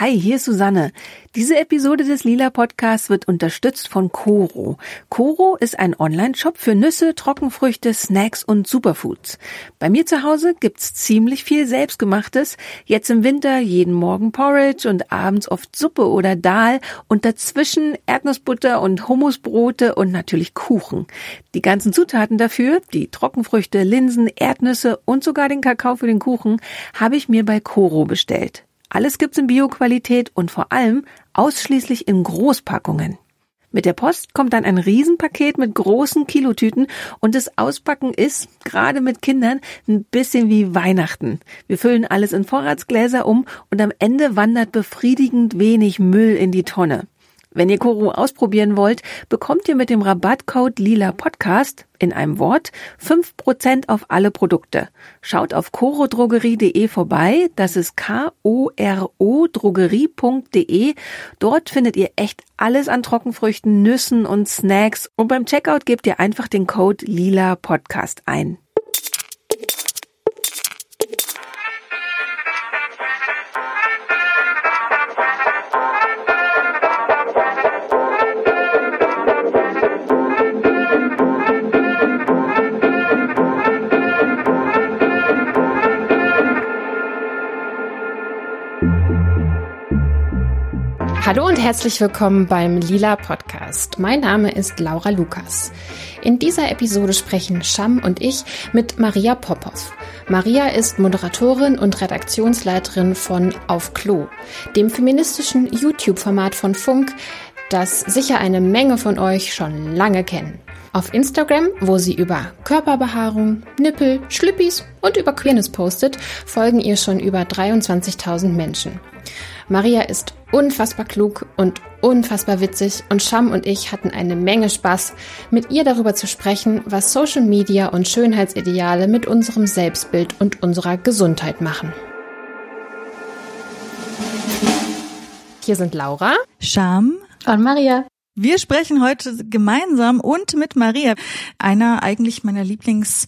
Hi, hier ist Susanne. Diese Episode des Lila Podcasts wird unterstützt von Coro. Coro ist ein Online-Shop für Nüsse, Trockenfrüchte, Snacks und Superfoods. Bei mir zu Hause gibt's ziemlich viel Selbstgemachtes. Jetzt im Winter jeden Morgen Porridge und abends oft Suppe oder Dahl und dazwischen Erdnussbutter und Hummusbrote und natürlich Kuchen. Die ganzen Zutaten dafür, die Trockenfrüchte, Linsen, Erdnüsse und sogar den Kakao für den Kuchen, habe ich mir bei Coro bestellt. Alles gibt's in Bioqualität und vor allem ausschließlich in Großpackungen. Mit der Post kommt dann ein Riesenpaket mit großen Kilotüten und das Auspacken ist, gerade mit Kindern, ein bisschen wie Weihnachten. Wir füllen alles in Vorratsgläser um und am Ende wandert befriedigend wenig Müll in die Tonne. Wenn ihr Koro ausprobieren wollt, bekommt ihr mit dem Rabattcode Lila Podcast in einem Wort 5% auf alle Produkte. Schaut auf korodrogerie.de vorbei, das ist K-O-R-O drogerie.de. Dort findet ihr echt alles an Trockenfrüchten, Nüssen und Snacks und beim Checkout gebt ihr einfach den Code Lila Podcast ein. Hallo und herzlich willkommen beim Lila Podcast. Mein Name ist Laura Lukas. In dieser Episode sprechen Scham und ich mit Maria Popov. Maria ist Moderatorin und Redaktionsleiterin von Auf Klo, dem feministischen YouTube-Format von Funk, das sicher eine Menge von euch schon lange kennen. Auf Instagram, wo sie über Körperbehaarung, Nippel, Schlüppis und über Queerness postet, folgen ihr schon über 23.000 Menschen. Maria ist unfassbar klug und unfassbar witzig und Scham und ich hatten eine Menge Spaß, mit ihr darüber zu sprechen, was Social Media und Schönheitsideale mit unserem Selbstbild und unserer Gesundheit machen. Hier sind Laura, Scham und Maria. Wir sprechen heute gemeinsam und mit Maria, einer eigentlich meiner Lieblings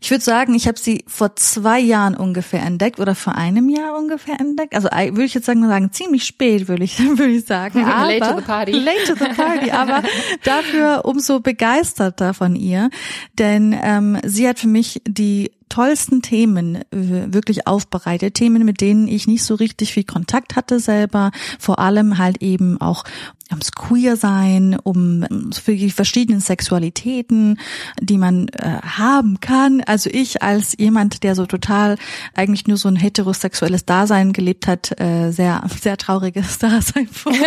ich würde sagen, ich habe sie vor zwei Jahren ungefähr entdeckt oder vor einem Jahr ungefähr entdeckt. Also würde ich jetzt sagen, sagen ziemlich spät, würde ich, würde ich sagen. Aber, late to the party. Late to the party, aber dafür umso begeisterter von ihr. Denn ähm, sie hat für mich die tollsten Themen wirklich aufbereitet. Themen, mit denen ich nicht so richtig viel Kontakt hatte selber. Vor allem halt eben auch ums Queer-Sein, um für die verschiedenen Sexualitäten, die man äh, haben kann. Also ich als jemand, der so total eigentlich nur so ein heterosexuelles Dasein gelebt hat, äh, sehr, sehr trauriges Dasein vor.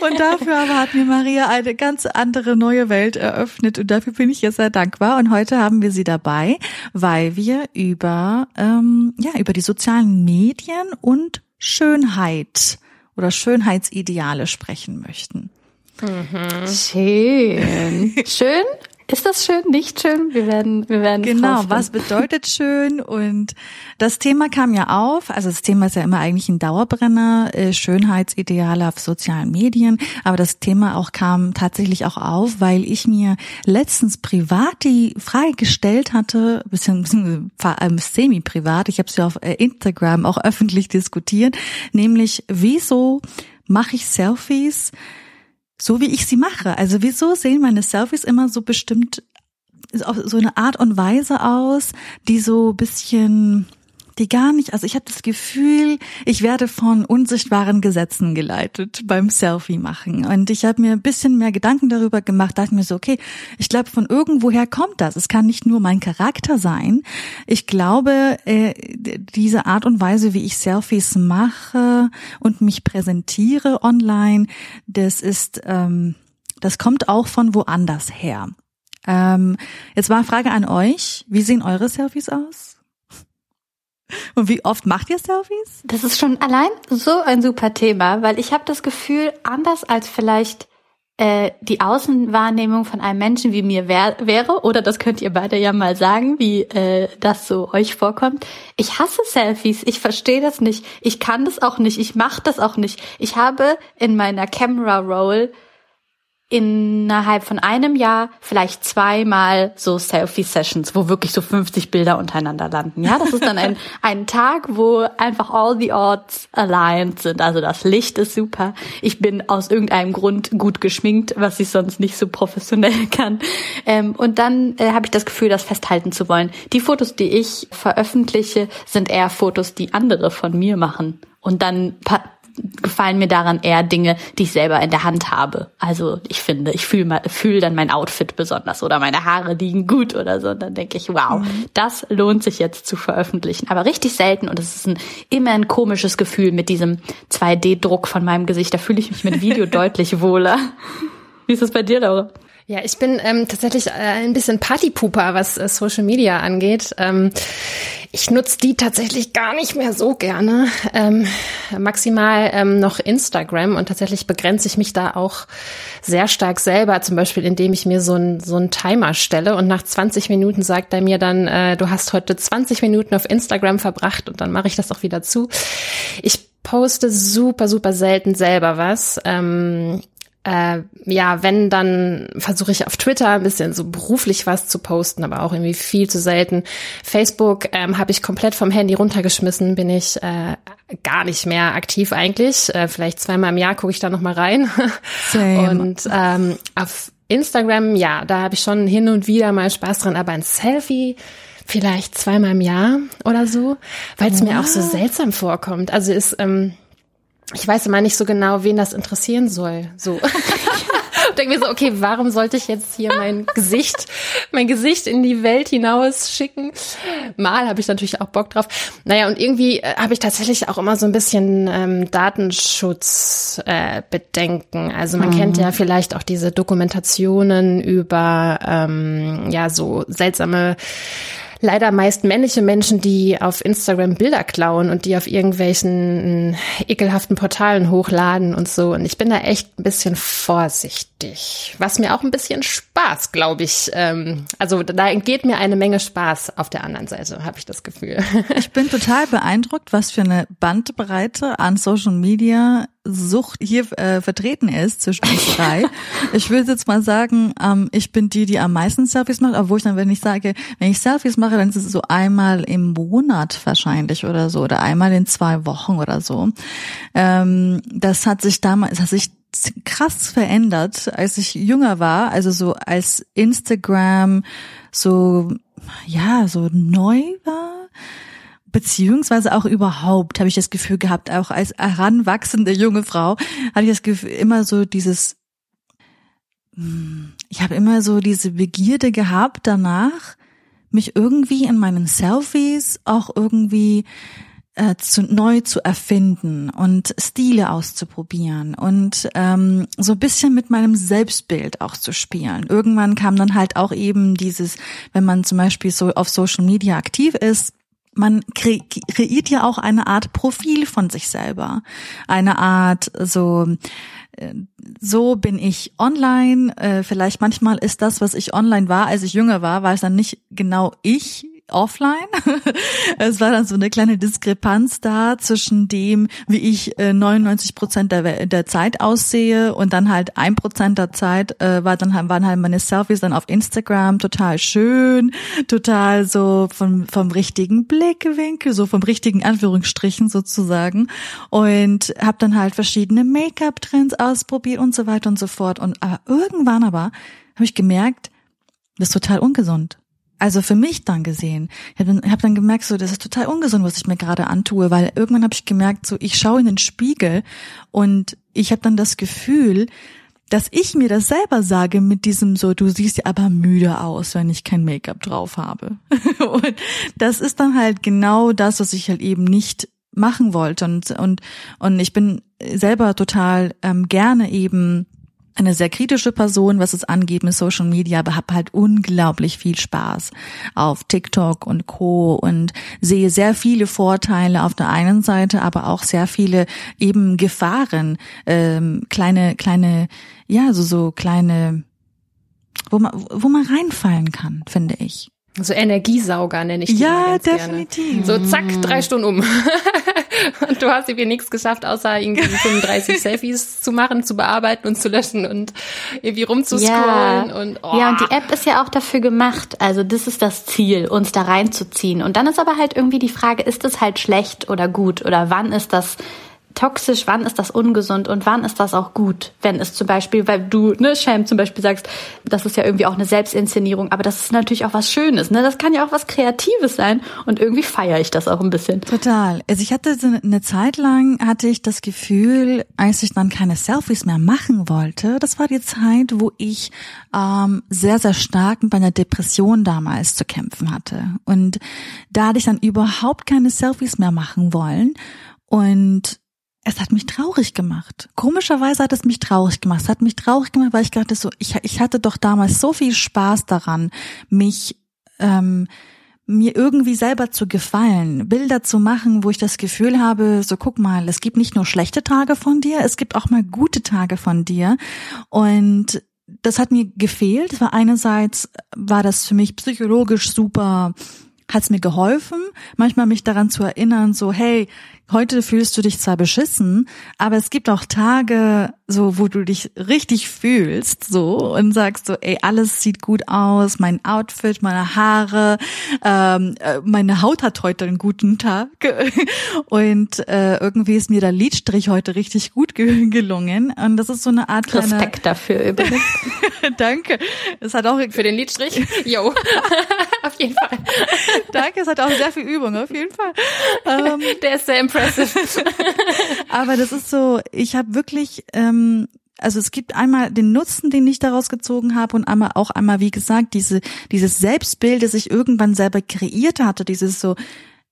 Und dafür aber hat mir Maria eine ganz andere neue Welt eröffnet und dafür bin ich ihr sehr dankbar. Und heute haben wir sie dabei, weil wir über ähm, ja über die sozialen Medien und Schönheit oder Schönheitsideale sprechen möchten. Mhm. Schön. Schön ist das schön, nicht schön? Wir werden, wir werden. Genau, was bedeutet schön? Und das Thema kam ja auf. Also das Thema ist ja immer eigentlich ein Dauerbrenner, äh, Schönheitsideale auf sozialen Medien. Aber das Thema auch kam tatsächlich auch auf, weil ich mir letztens privat die Frage gestellt hatte, bisschen, bisschen semi-privat. Ich habe es ja auf äh, Instagram auch öffentlich diskutiert, nämlich wieso mache ich Selfies? So wie ich sie mache. Also wieso sehen meine Selfies immer so bestimmt auf so eine Art und Weise aus, die so bisschen die gar nicht, also ich habe das Gefühl, ich werde von unsichtbaren Gesetzen geleitet beim Selfie machen. Und ich habe mir ein bisschen mehr Gedanken darüber gemacht, dachte mir so, okay, ich glaube, von irgendwoher kommt das. Es kann nicht nur mein Charakter sein. Ich glaube, äh, diese Art und Weise, wie ich Selfies mache und mich präsentiere online, das ist, ähm, das kommt auch von woanders her. Ähm, jetzt war Frage an euch. Wie sehen eure Selfies aus? Und wie oft macht ihr Selfies? Das ist schon allein so ein super Thema, weil ich habe das Gefühl, anders als vielleicht äh, die Außenwahrnehmung von einem Menschen wie mir wär, wäre, oder das könnt ihr beide ja mal sagen, wie äh, das so euch vorkommt. Ich hasse Selfies, ich verstehe das nicht, ich kann das auch nicht, ich mache das auch nicht. Ich habe in meiner Camera Roll innerhalb von einem Jahr vielleicht zweimal so Selfie-Sessions, wo wirklich so 50 Bilder untereinander landen. Ja, das ist dann ein, ein Tag, wo einfach all the odds aligned sind. Also das Licht ist super. Ich bin aus irgendeinem Grund gut geschminkt, was ich sonst nicht so professionell kann. Ähm, und dann äh, habe ich das Gefühl, das festhalten zu wollen. Die Fotos, die ich veröffentliche, sind eher Fotos, die andere von mir machen. Und dann gefallen mir daran eher Dinge, die ich selber in der Hand habe. Also ich finde, ich fühle fühl dann mein Outfit besonders oder meine Haare liegen gut oder so. Und dann denke ich, wow, mhm. das lohnt sich jetzt zu veröffentlichen. Aber richtig selten und es ist ein, immer ein komisches Gefühl mit diesem 2D-Druck von meinem Gesicht. Da fühle ich mich mit Video deutlich wohler. Wie ist das bei dir, Laura? Ja, ich bin ähm, tatsächlich äh, ein bisschen Partypuper, was äh, Social Media angeht. Ähm, ich nutze die tatsächlich gar nicht mehr so gerne. Ähm, maximal ähm, noch Instagram und tatsächlich begrenze ich mich da auch sehr stark selber, zum Beispiel indem ich mir so einen so einen Timer stelle und nach 20 Minuten sagt er mir dann, äh, du hast heute 20 Minuten auf Instagram verbracht und dann mache ich das auch wieder zu. Ich poste super, super selten selber was. Ähm, äh, ja, wenn, dann versuche ich auf Twitter ein bisschen so beruflich was zu posten, aber auch irgendwie viel zu selten. Facebook ähm, habe ich komplett vom Handy runtergeschmissen, bin ich äh, gar nicht mehr aktiv eigentlich. Äh, vielleicht zweimal im Jahr gucke ich da noch mal rein. Same. Und ähm, auf Instagram, ja, da habe ich schon hin und wieder mal Spaß dran, aber ein Selfie vielleicht zweimal im Jahr oder so, weil es mir auch so seltsam vorkommt. Also ist ähm, ich weiß immer nicht so genau, wen das interessieren soll. So. denke mir so, okay, warum sollte ich jetzt hier mein Gesicht, mein Gesicht in die Welt hinaus schicken? Mal habe ich natürlich auch Bock drauf. Naja, und irgendwie äh, habe ich tatsächlich auch immer so ein bisschen ähm, Datenschutzbedenken. Äh, also man mhm. kennt ja vielleicht auch diese Dokumentationen über ähm, ja so seltsame leider meist männliche Menschen, die auf Instagram Bilder klauen und die auf irgendwelchen ekelhaften Portalen hochladen und so. Und ich bin da echt ein bisschen vorsichtig, was mir auch ein bisschen Spaß, glaube ich. Ähm, also da entgeht mir eine Menge Spaß auf der anderen Seite, habe ich das Gefühl. Ich bin total beeindruckt, was für eine Bandbreite an Social Media Sucht hier äh, vertreten ist zwischen uns drei. ich will jetzt mal sagen, ähm, ich bin die, die am meisten Selfies macht, obwohl ich dann, wenn ich sage, wenn ich Selfies mache, dann ist es so einmal im Monat wahrscheinlich oder so oder einmal in zwei Wochen oder so. Ähm, das hat sich damals, das hat sich krass verändert, als ich jünger war, also so als Instagram so ja so neu war beziehungsweise auch überhaupt habe ich das Gefühl gehabt, auch als heranwachsende junge Frau, hatte ich das Gefühl, immer so dieses, hm, ich habe immer so diese Begierde gehabt danach, mich irgendwie in meinen Selfies auch irgendwie äh, zu, neu zu erfinden und Stile auszuprobieren und ähm, so bisschen mit meinem Selbstbild auch zu spielen. Irgendwann kam dann halt auch eben dieses, wenn man zum Beispiel so auf Social Media aktiv ist, man kre kreiert ja auch eine Art Profil von sich selber. Eine Art so, äh, so bin ich online. Äh, vielleicht manchmal ist das, was ich online war, als ich jünger war, war es dann nicht genau ich, offline. es war dann so eine kleine Diskrepanz da zwischen dem, wie ich äh, 99 Prozent der, der Zeit aussehe und dann halt ein Prozent der Zeit äh, war dann waren halt meine Selfies dann auf Instagram total schön, total so vom vom richtigen Blickwinkel, so vom richtigen Anführungsstrichen sozusagen und habe dann halt verschiedene Make-up-Trends ausprobiert und so weiter und so fort und aber irgendwann aber habe ich gemerkt, das ist total ungesund also für mich dann gesehen. Ich habe dann, hab dann gemerkt, so das ist total ungesund, was ich mir gerade antue, weil irgendwann habe ich gemerkt, so ich schaue in den Spiegel und ich habe dann das Gefühl, dass ich mir das selber sage mit diesem so, du siehst ja aber müde aus, wenn ich kein Make-up drauf habe. und das ist dann halt genau das, was ich halt eben nicht machen wollte und und und ich bin selber total ähm, gerne eben eine sehr kritische Person, was es angeht mit Social Media, aber habe halt unglaublich viel Spaß auf TikTok und Co. und sehe sehr viele Vorteile auf der einen Seite, aber auch sehr viele eben Gefahren, ähm, kleine, kleine, ja, so, so kleine, wo man, wo man reinfallen kann, finde ich. So Energiesauger nenne ich die Ja, definitiv. Gerne. So zack, drei Stunden um. Und du hast irgendwie nichts geschafft, außer irgendwie 35 Selfies zu machen, zu bearbeiten und zu löschen und irgendwie rumzuscrollen. Ja. Und, oh. ja, und die App ist ja auch dafür gemacht. Also das ist das Ziel, uns da reinzuziehen. Und dann ist aber halt irgendwie die Frage, ist es halt schlecht oder gut? Oder wann ist das toxisch, wann ist das ungesund und wann ist das auch gut? Wenn es zum Beispiel, weil du, ne, Sham zum Beispiel sagst, das ist ja irgendwie auch eine Selbstinszenierung, aber das ist natürlich auch was Schönes, ne? Das kann ja auch was Kreatives sein und irgendwie feiere ich das auch ein bisschen. Total. Also ich hatte so eine Zeit lang, hatte ich das Gefühl, als ich dann keine Selfies mehr machen wollte, das war die Zeit, wo ich ähm, sehr, sehr stark mit einer Depression damals zu kämpfen hatte. Und da hatte ich dann überhaupt keine Selfies mehr machen wollen. Und es hat mich traurig gemacht. Komischerweise hat es mich traurig gemacht. Es hat mich traurig gemacht, weil ich dachte so, ich, ich hatte doch damals so viel Spaß daran, mich ähm, mir irgendwie selber zu gefallen, Bilder zu machen, wo ich das Gefühl habe, so guck mal, es gibt nicht nur schlechte Tage von dir, es gibt auch mal gute Tage von dir. Und das hat mir gefehlt. Das war einerseits war das für mich psychologisch super hat es mir geholfen, manchmal mich daran zu erinnern, so hey, heute fühlst du dich zwar beschissen, aber es gibt auch Tage, so wo du dich richtig fühlst, so und sagst so, ey, alles sieht gut aus, mein Outfit, meine Haare, ähm, äh, meine Haut hat heute einen guten Tag und äh, irgendwie ist mir der Lidstrich heute richtig gut gelungen und das ist so eine Art Respekt dafür übrigens. Danke. Es hat auch für den Lidstrich. Jo, auf jeden Fall. Danke, es hat auch sehr viel Übung, auf jeden Fall. Ähm, Der ist sehr impressive. aber das ist so, ich habe wirklich, ähm, also es gibt einmal den Nutzen, den ich daraus gezogen habe und einmal auch einmal, wie gesagt, diese dieses Selbstbild, das ich irgendwann selber kreiert hatte, dieses so,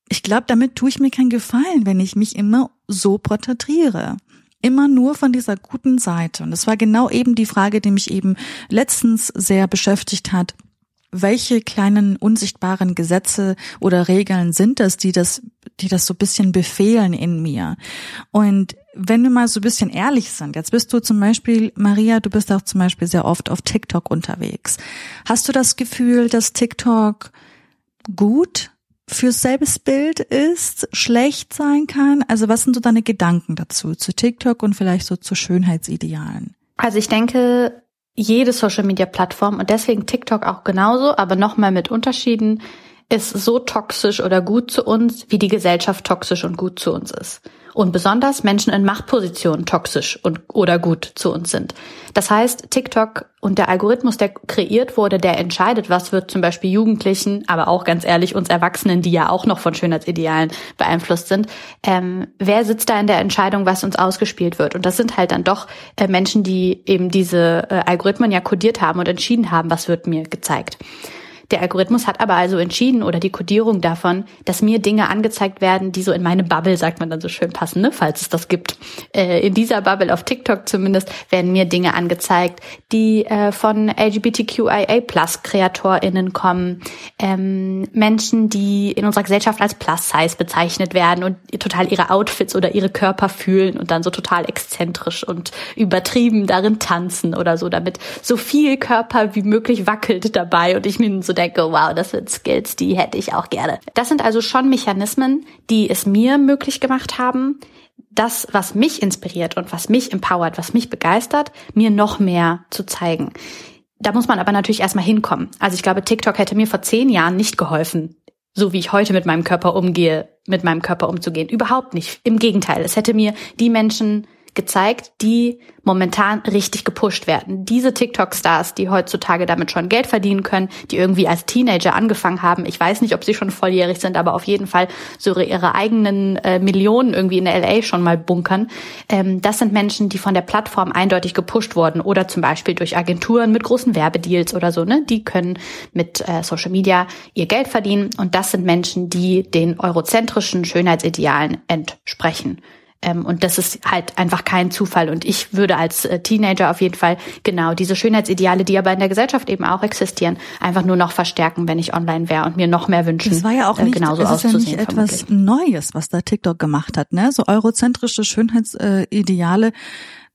ich glaube, damit tue ich mir keinen Gefallen, wenn ich mich immer so porträtiere immer nur von dieser guten Seite. Und das war genau eben die Frage, die mich eben letztens sehr beschäftigt hat welche kleinen unsichtbaren Gesetze oder Regeln sind das, die das, die das so bisschen befehlen in mir? Und wenn wir mal so ein bisschen ehrlich sind, jetzt bist du zum Beispiel, Maria, du bist auch zum Beispiel sehr oft auf TikTok unterwegs. Hast du das Gefühl, dass TikTok gut fürs Selbstbild ist, schlecht sein kann? Also was sind so deine Gedanken dazu, zu TikTok und vielleicht so zu Schönheitsidealen? Also ich denke, jede Social Media Plattform und deswegen TikTok auch genauso, aber nochmal mit Unterschieden, ist so toxisch oder gut zu uns, wie die Gesellschaft toxisch und gut zu uns ist und besonders Menschen in Machtpositionen toxisch und oder gut zu uns sind. Das heißt, TikTok und der Algorithmus, der kreiert wurde, der entscheidet, was wird zum Beispiel Jugendlichen, aber auch ganz ehrlich uns Erwachsenen, die ja auch noch von Schönheitsidealen beeinflusst sind, ähm, wer sitzt da in der Entscheidung, was uns ausgespielt wird? Und das sind halt dann doch äh, Menschen, die eben diese äh, Algorithmen ja kodiert haben und entschieden haben, was wird mir gezeigt. Der Algorithmus hat aber also entschieden oder die Kodierung davon, dass mir Dinge angezeigt werden, die so in meine Bubble, sagt man dann so schön passen, ne? falls es das gibt. Äh, in dieser Bubble auf TikTok zumindest werden mir Dinge angezeigt, die äh, von LGBTQIA Plus KreatorInnen kommen, ähm, Menschen, die in unserer Gesellschaft als Plus Size bezeichnet werden und total ihre Outfits oder ihre Körper fühlen und dann so total exzentrisch und übertrieben darin tanzen oder so, damit so viel Körper wie möglich wackelt dabei und ich mir so denke, wow, das sind Skills, die hätte ich auch gerne. Das sind also schon Mechanismen, die es mir möglich gemacht haben, das, was mich inspiriert und was mich empowert, was mich begeistert, mir noch mehr zu zeigen. Da muss man aber natürlich erstmal hinkommen. Also ich glaube, TikTok hätte mir vor zehn Jahren nicht geholfen, so wie ich heute mit meinem Körper umgehe, mit meinem Körper umzugehen. Überhaupt nicht. Im Gegenteil. Es hätte mir die Menschen gezeigt, die momentan richtig gepusht werden. Diese TikTok-Stars, die heutzutage damit schon Geld verdienen können, die irgendwie als Teenager angefangen haben. Ich weiß nicht, ob sie schon volljährig sind, aber auf jeden Fall so ihre eigenen äh, Millionen irgendwie in LA schon mal bunkern. Ähm, das sind Menschen, die von der Plattform eindeutig gepusht wurden oder zum Beispiel durch Agenturen mit großen Werbedeals oder so. Ne? Die können mit äh, Social Media ihr Geld verdienen und das sind Menschen, die den eurozentrischen Schönheitsidealen entsprechen. Ähm, und das ist halt einfach kein Zufall. Und ich würde als äh, Teenager auf jeden Fall genau diese Schönheitsideale, die aber in der Gesellschaft eben auch existieren, einfach nur noch verstärken, wenn ich online wäre und mir noch mehr wünschen. Das war ja auch äh, nicht, äh, genauso es ist ja nicht etwas vermutlich. Neues, was da TikTok gemacht hat, ne? So eurozentrische Schönheitsideale.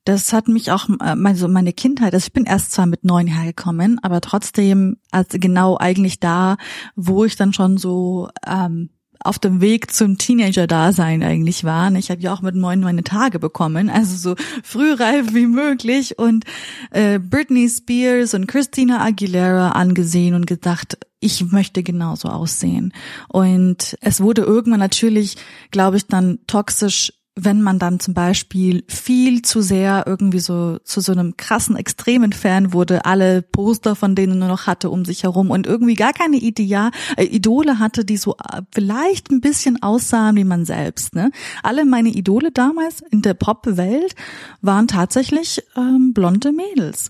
Das hat mich auch, also meine Kindheit, also ich bin erst zwar mit neun hergekommen, aber trotzdem als genau eigentlich da, wo ich dann schon so ähm, auf dem Weg zum Teenager-Dasein eigentlich waren. Ich habe ja auch mit neun meine Tage bekommen, also so frühreif wie möglich und äh, Britney Spears und Christina Aguilera angesehen und gedacht, ich möchte genauso aussehen. Und es wurde irgendwann natürlich, glaube ich, dann toxisch wenn man dann zum Beispiel viel zu sehr irgendwie so zu so einem krassen extremen Fan wurde, alle Poster von denen nur noch hatte um sich herum und irgendwie gar keine Ideal, äh, Idole hatte, die so äh, vielleicht ein bisschen aussahen wie man selbst. Ne? Alle meine Idole damals in der Pop-Welt waren tatsächlich ähm, blonde Mädels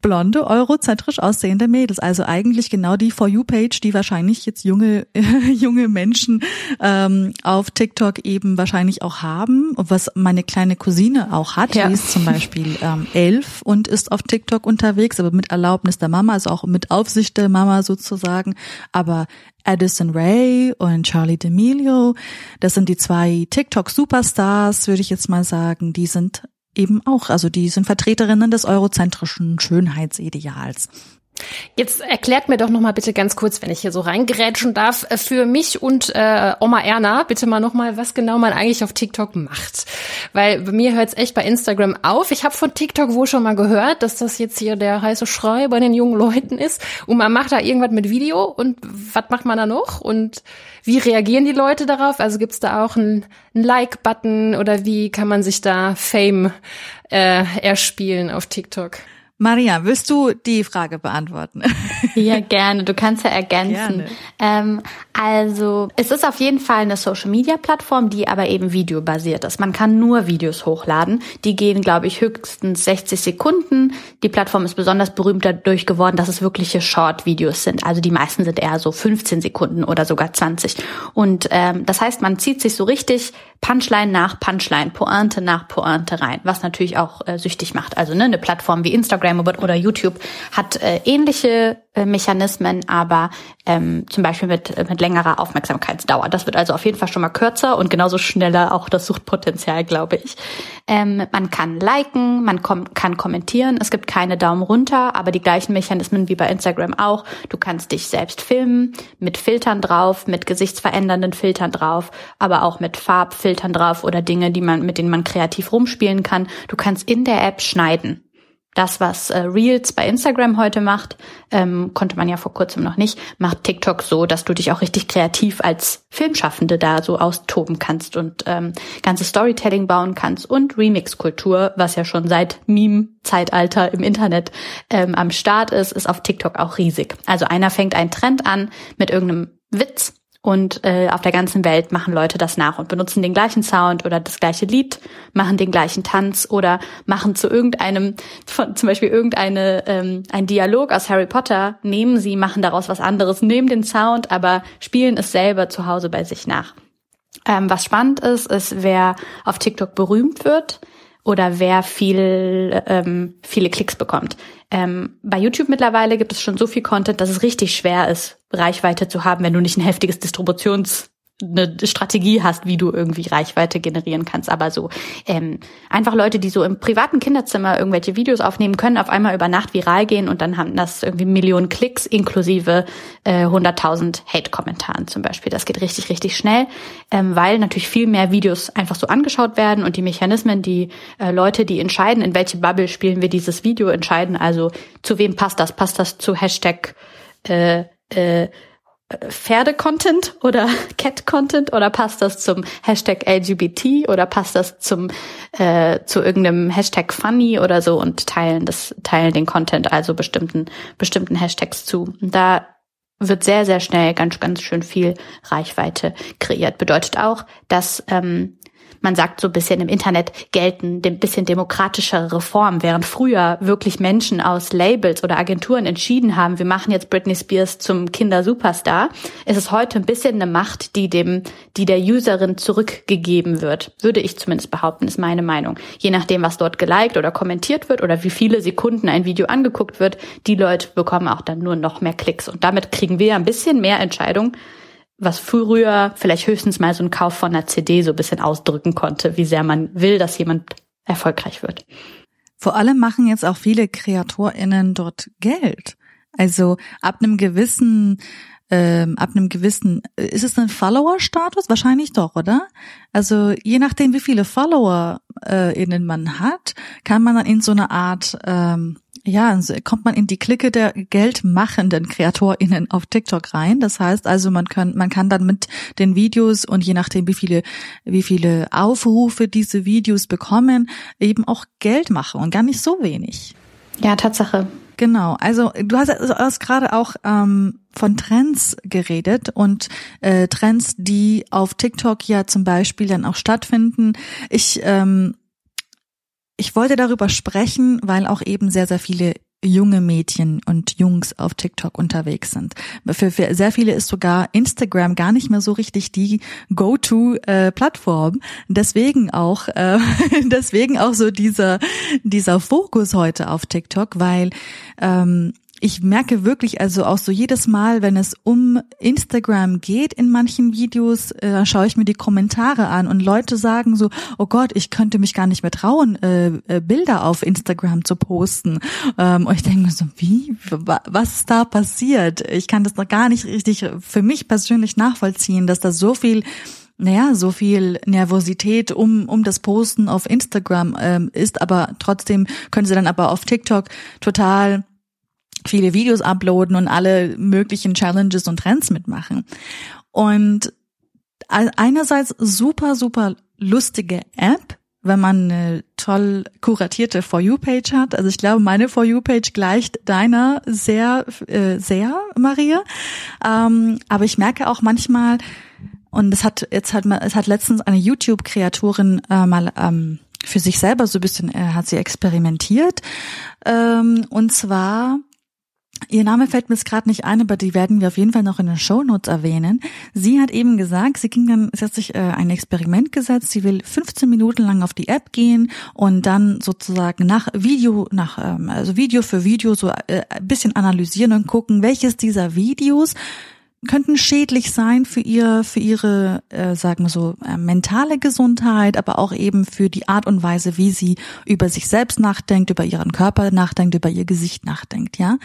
blonde, eurozentrisch aussehende Mädels. Also eigentlich genau die For You-Page, die wahrscheinlich jetzt junge, junge Menschen ähm, auf TikTok eben wahrscheinlich auch haben, was meine kleine Cousine auch hat. Ja. Die ist zum Beispiel ähm, elf und ist auf TikTok unterwegs, aber mit Erlaubnis der Mama, also auch mit Aufsicht der Mama sozusagen. Aber Addison Ray und Charlie D'Amelio, das sind die zwei TikTok-Superstars, würde ich jetzt mal sagen. Die sind eben auch. Also die sind Vertreterinnen des eurozentrischen Schönheitsideals. Jetzt erklärt mir doch noch mal bitte ganz kurz, wenn ich hier so reingerätschen darf, äh, für mich und äh, Oma Erna bitte mal noch mal, was genau man eigentlich auf TikTok macht, weil bei mir hört es echt bei Instagram auf. Ich habe von TikTok wohl schon mal gehört, dass das jetzt hier der heiße Schrei bei den jungen Leuten ist und man macht da irgendwas mit Video und was macht man da noch und wie reagieren die Leute darauf? Also gibt's da auch einen, einen Like-Button oder wie kann man sich da Fame äh, erspielen auf TikTok? Maria, willst du die Frage beantworten? Ja, gerne. Du kannst ja ergänzen. Ähm, also es ist auf jeden Fall eine Social-Media-Plattform, die aber eben videobasiert ist. Man kann nur Videos hochladen. Die gehen, glaube ich, höchstens 60 Sekunden. Die Plattform ist besonders berühmt dadurch geworden, dass es wirkliche Short-Videos sind. Also die meisten sind eher so 15 Sekunden oder sogar 20. Und ähm, das heißt, man zieht sich so richtig Punchline nach Punchline, Pointe nach Pointe rein, was natürlich auch äh, süchtig macht. Also ne, eine Plattform wie Instagram oder YouTube hat äh, ähnliche äh, Mechanismen, aber ähm, zum Beispiel mit, äh, mit längerer Aufmerksamkeitsdauer. Das wird also auf jeden Fall schon mal kürzer und genauso schneller auch das Suchtpotenzial, glaube ich. Ähm, man kann liken, man kom kann kommentieren, es gibt keine Daumen runter, aber die gleichen Mechanismen wie bei Instagram auch. Du kannst dich selbst filmen, mit Filtern drauf, mit gesichtsverändernden Filtern drauf, aber auch mit Farbfiltern drauf oder Dinge, die man, mit denen man kreativ rumspielen kann. Du kannst in der App schneiden das, was äh, Reels bei Instagram heute macht, ähm, konnte man ja vor kurzem noch nicht, macht TikTok so, dass du dich auch richtig kreativ als Filmschaffende da so austoben kannst und ähm, ganze Storytelling bauen kannst und Remix-Kultur, was ja schon seit Meme-Zeitalter im Internet ähm, am Start ist, ist auf TikTok auch riesig. Also einer fängt einen Trend an mit irgendeinem Witz und äh, auf der ganzen Welt machen Leute das nach und benutzen den gleichen Sound oder das gleiche Lied, machen den gleichen Tanz oder machen zu irgendeinem, von, zum Beispiel irgendeine, ähm, ein Dialog aus Harry Potter, nehmen sie, machen daraus was anderes, nehmen den Sound, aber spielen es selber zu Hause bei sich nach. Ähm, was spannend ist, ist, wer auf TikTok berühmt wird, oder wer viel, ähm, viele Klicks bekommt. Ähm, bei YouTube mittlerweile gibt es schon so viel Content, dass es richtig schwer ist, Reichweite zu haben, wenn du nicht ein heftiges Distributions eine Strategie hast, wie du irgendwie Reichweite generieren kannst. Aber so ähm, einfach Leute, die so im privaten Kinderzimmer irgendwelche Videos aufnehmen, können auf einmal über Nacht viral gehen und dann haben das irgendwie Millionen Klicks inklusive äh, 100.000 Hate-Kommentaren zum Beispiel. Das geht richtig, richtig schnell, ähm, weil natürlich viel mehr Videos einfach so angeschaut werden und die Mechanismen, die äh, Leute, die entscheiden, in welche Bubble spielen wir dieses Video, entscheiden also, zu wem passt das? Passt das zu Hashtag äh, äh, Pferde-Content oder Cat-Content oder passt das zum Hashtag LGBT oder passt das zum äh, zu irgendeinem Hashtag Funny oder so und teilen das teilen den Content also bestimmten bestimmten Hashtags zu. Und da wird sehr sehr schnell ganz ganz schön viel Reichweite kreiert. Bedeutet auch, dass ähm, man sagt so ein bisschen im Internet gelten ein bisschen demokratischere Reformen, während früher wirklich Menschen aus Labels oder Agenturen entschieden haben, wir machen jetzt Britney Spears zum Kindersuperstar, ist es heute ein bisschen eine Macht, die dem, die der Userin zurückgegeben wird. Würde ich zumindest behaupten, ist meine Meinung. Je nachdem, was dort geliked oder kommentiert wird oder wie viele Sekunden ein Video angeguckt wird, die Leute bekommen auch dann nur noch mehr Klicks. Und damit kriegen wir ein bisschen mehr Entscheidungen was früher vielleicht höchstens mal so ein Kauf von einer CD so ein bisschen ausdrücken konnte, wie sehr man will, dass jemand erfolgreich wird. Vor allem machen jetzt auch viele KreatorInnen dort Geld. Also ab einem gewissen ähm, ab einem gewissen, ist es ein Follower-Status? Wahrscheinlich doch, oder? Also je nachdem, wie viele Follower äh, man hat, kann man dann in so eine Art ähm, ja, also kommt man in die Clique der geldmachenden KreatorInnen auf TikTok rein. Das heißt also, man kann, man kann dann mit den Videos und je nachdem, wie viele, wie viele Aufrufe diese Videos bekommen, eben auch Geld machen und gar nicht so wenig. Ja, Tatsache. Genau, also du hast, also hast gerade auch ähm, von Trends geredet und äh, Trends, die auf TikTok ja zum Beispiel dann auch stattfinden. Ich ähm, ich wollte darüber sprechen, weil auch eben sehr, sehr viele junge Mädchen und Jungs auf TikTok unterwegs sind. Für, für sehr viele ist sogar Instagram gar nicht mehr so richtig die Go-to-Plattform. Äh, deswegen auch, äh, deswegen auch so dieser dieser Fokus heute auf TikTok, weil ähm, ich merke wirklich, also auch so jedes Mal, wenn es um Instagram geht in manchen Videos, äh, schaue ich mir die Kommentare an und Leute sagen so, oh Gott, ich könnte mich gar nicht mehr trauen, äh, äh, Bilder auf Instagram zu posten. Ähm, und ich denke mir so, wie, was ist da passiert? Ich kann das noch gar nicht richtig für mich persönlich nachvollziehen, dass da so viel naja, so viel Nervosität um, um das Posten auf Instagram ähm, ist, aber trotzdem können sie dann aber auf TikTok total viele Videos uploaden und alle möglichen Challenges und Trends mitmachen. Und einerseits super, super lustige App, wenn man eine toll kuratierte For You-Page hat. Also ich glaube, meine For You-Page gleicht deiner sehr, äh, sehr, Maria. Ähm, aber ich merke auch manchmal, und es hat jetzt hat man, es hat letztens eine YouTube-Kreatorin äh, mal ähm, für sich selber so ein bisschen, äh, hat sie experimentiert. Ähm, und zwar Ihr Name fällt mir jetzt gerade nicht ein, aber die werden wir auf jeden Fall noch in den Shownotes erwähnen. Sie hat eben gesagt, sie ging dann, sie hat sich äh, ein Experiment gesetzt, sie will 15 Minuten lang auf die App gehen und dann sozusagen nach Video, nach ähm, also Video für Video so äh, ein bisschen analysieren und gucken, welches dieser Videos könnten schädlich sein für ihr, für ihre, äh, sagen wir so, äh, mentale Gesundheit, aber auch eben für die Art und Weise, wie sie über sich selbst nachdenkt, über ihren Körper nachdenkt, über ihr Gesicht nachdenkt, ja.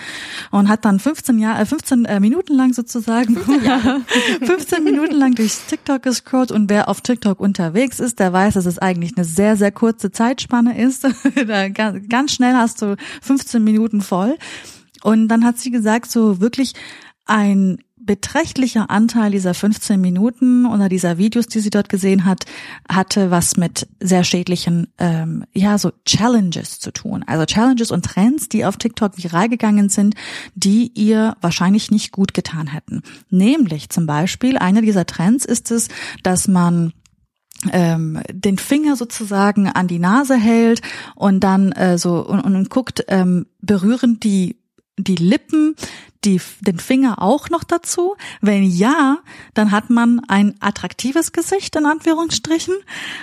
Und hat dann 15 Jahre, äh, 15 äh, Minuten lang sozusagen, 15 Minuten lang durch TikTok gescrollt und wer auf TikTok unterwegs ist, der weiß, dass es eigentlich eine sehr, sehr kurze Zeitspanne ist. ganz schnell hast du 15 Minuten voll. Und dann hat sie gesagt, so wirklich ein beträchtlicher Anteil dieser 15 Minuten oder dieser Videos, die sie dort gesehen hat, hatte was mit sehr schädlichen, ähm, ja, so Challenges zu tun. Also Challenges und Trends, die auf TikTok viral gegangen sind, die ihr wahrscheinlich nicht gut getan hätten. Nämlich zum Beispiel, einer dieser Trends ist es, dass man ähm, den Finger sozusagen an die Nase hält und dann äh, so und, und guckt, ähm, berühren die die Lippen die, den Finger auch noch dazu? Wenn ja, dann hat man ein attraktives Gesicht in Anführungsstrichen